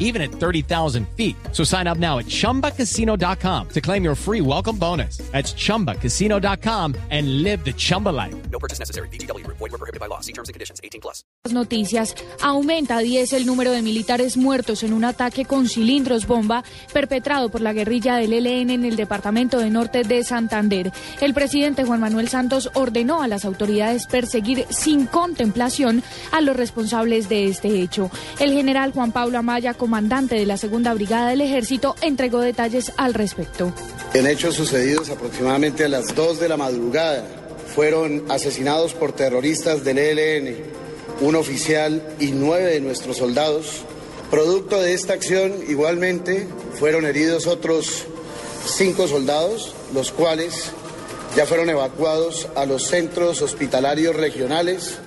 even at 30,000 feet. So sign up now at chumbacasino.com to claim your free welcome bonus. That's chumbacasino.com and live the Chumba life. No purchase necessary. BGW. Void were prohibited by law. See terms and conditions. 18 plus. Noticias. Aumenta a 10 el número de militares muertos en un ataque con cilindros bomba perpetrado por la guerrilla del ELN en el departamento de norte de Santander. El presidente Juan Manuel Santos ordenó a las autoridades perseguir sin contemplación a los responsables de este hecho. El general Juan Pablo Amaya, comandante de la segunda brigada del ejército, entregó detalles al respecto. En hechos sucedidos aproximadamente a las 2 de la madrugada, fueron asesinados por terroristas del ELN un oficial y nueve de nuestros soldados. Producto de esta acción, igualmente, fueron heridos otros cinco soldados, los cuales ya fueron evacuados a los centros hospitalarios regionales